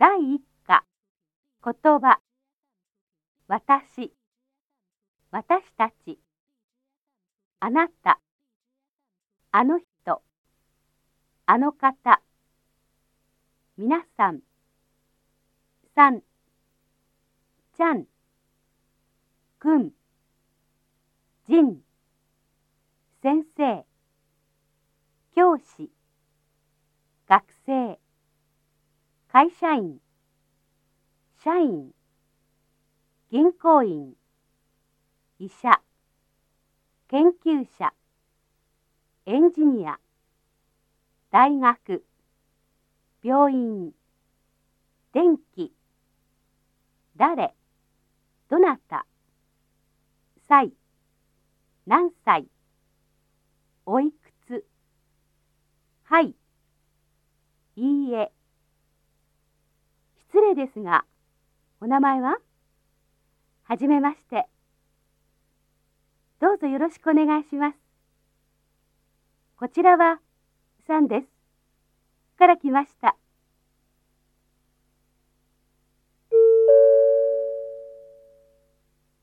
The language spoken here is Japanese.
第一課。言葉。私。私たち。あなた。あの人。あの方。皆さん。さん。ちゃん。くん。じん。先生。教師。学生。会社員社員銀行員医者研究者エンジニア大学病院電気誰どなた歳何歳おいくつはいいいえ失礼ですがお名前は？はじめまして。どうぞよろしくお願いします。こちらはさんです。から来ました。